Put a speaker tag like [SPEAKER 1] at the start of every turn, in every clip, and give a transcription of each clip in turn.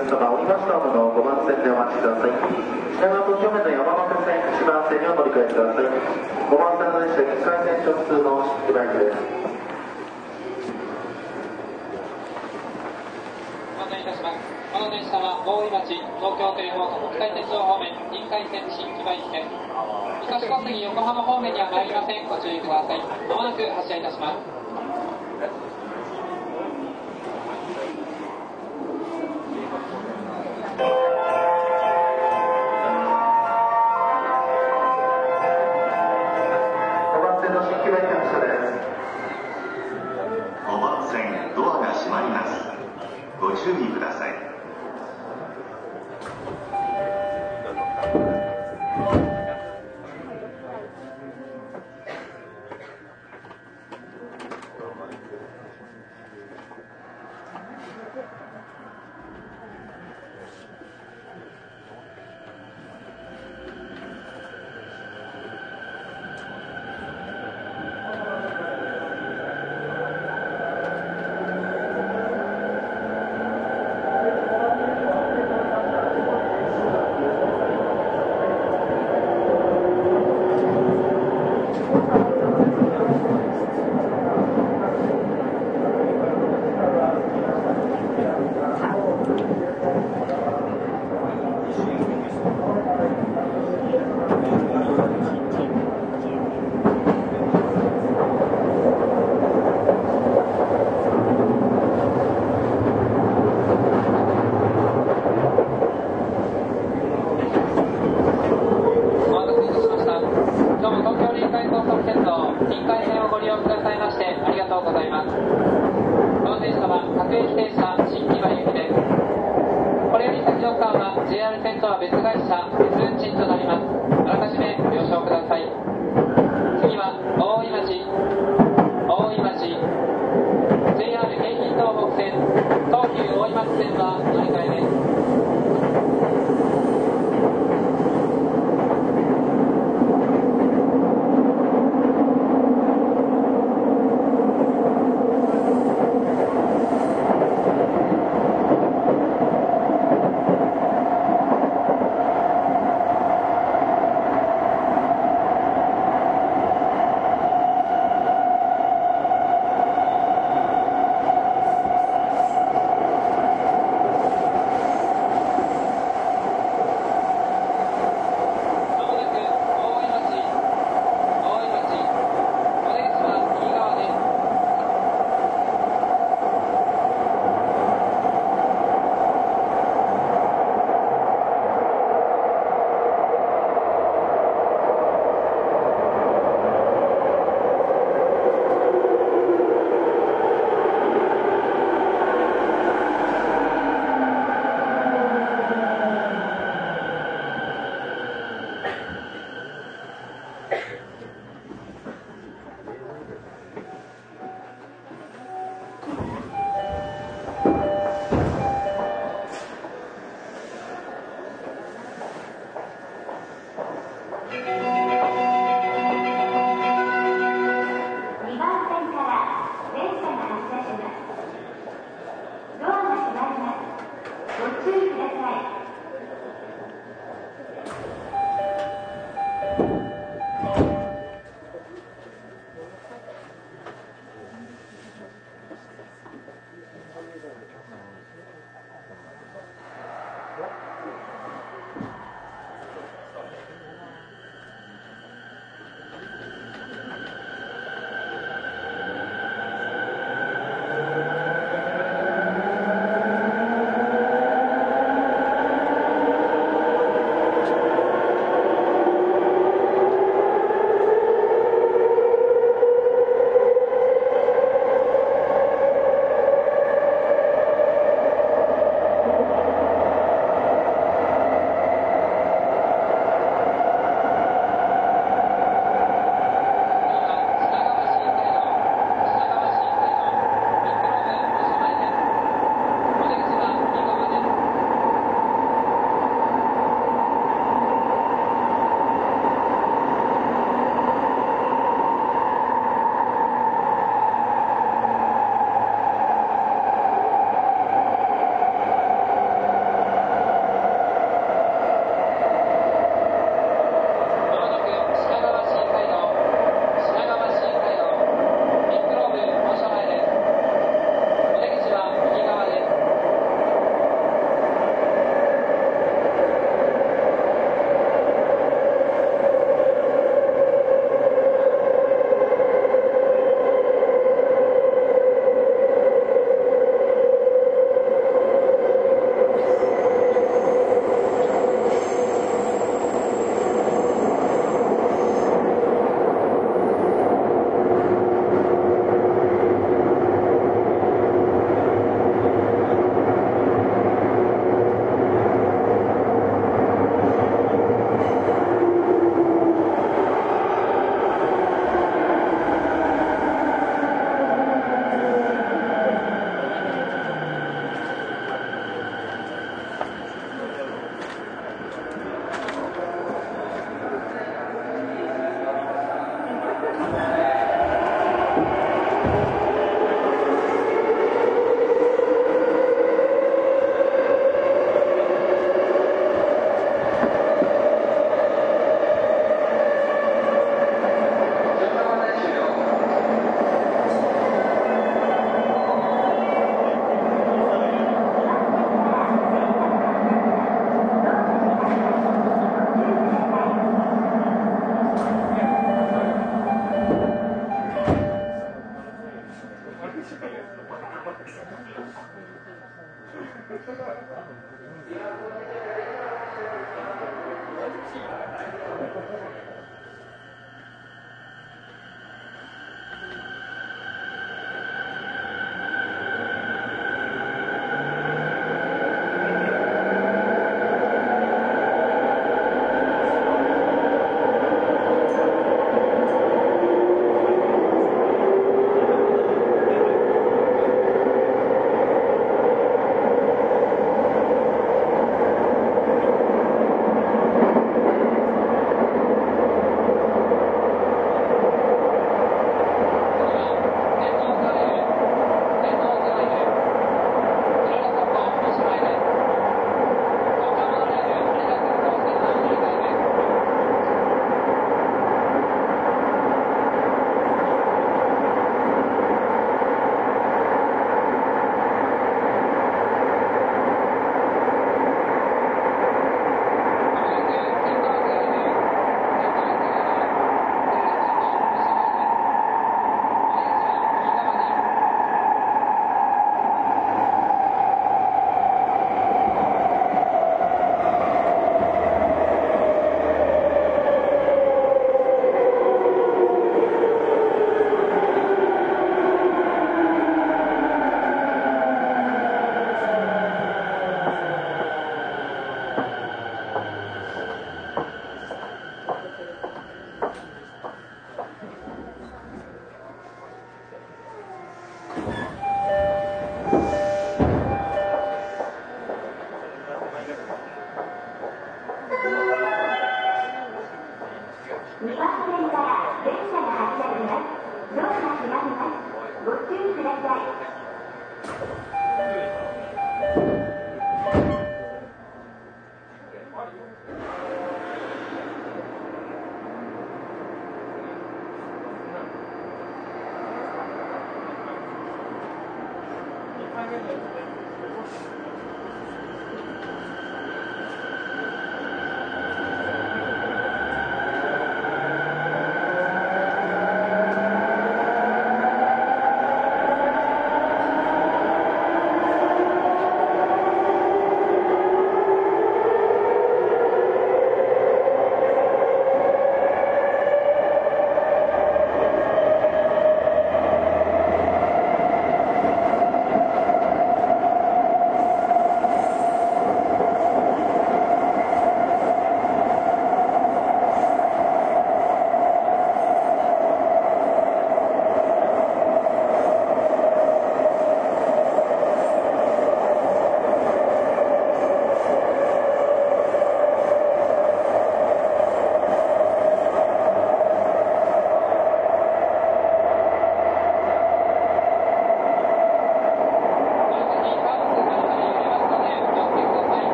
[SPEAKER 1] 客様、降りましたホームの5番線でお待ちください。品川東京メイト山手線1番線にお乗り換えください。5番線の列車1回線直通の新木場駅です。
[SPEAKER 2] ご案内いたします。この電車は大井町、東京テレフォート国際鉄道方面、臨海線新木場行きです。武蔵小杉横浜方面には参りません。ご注意ください。まもなく発車いたします。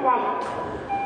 [SPEAKER 3] 注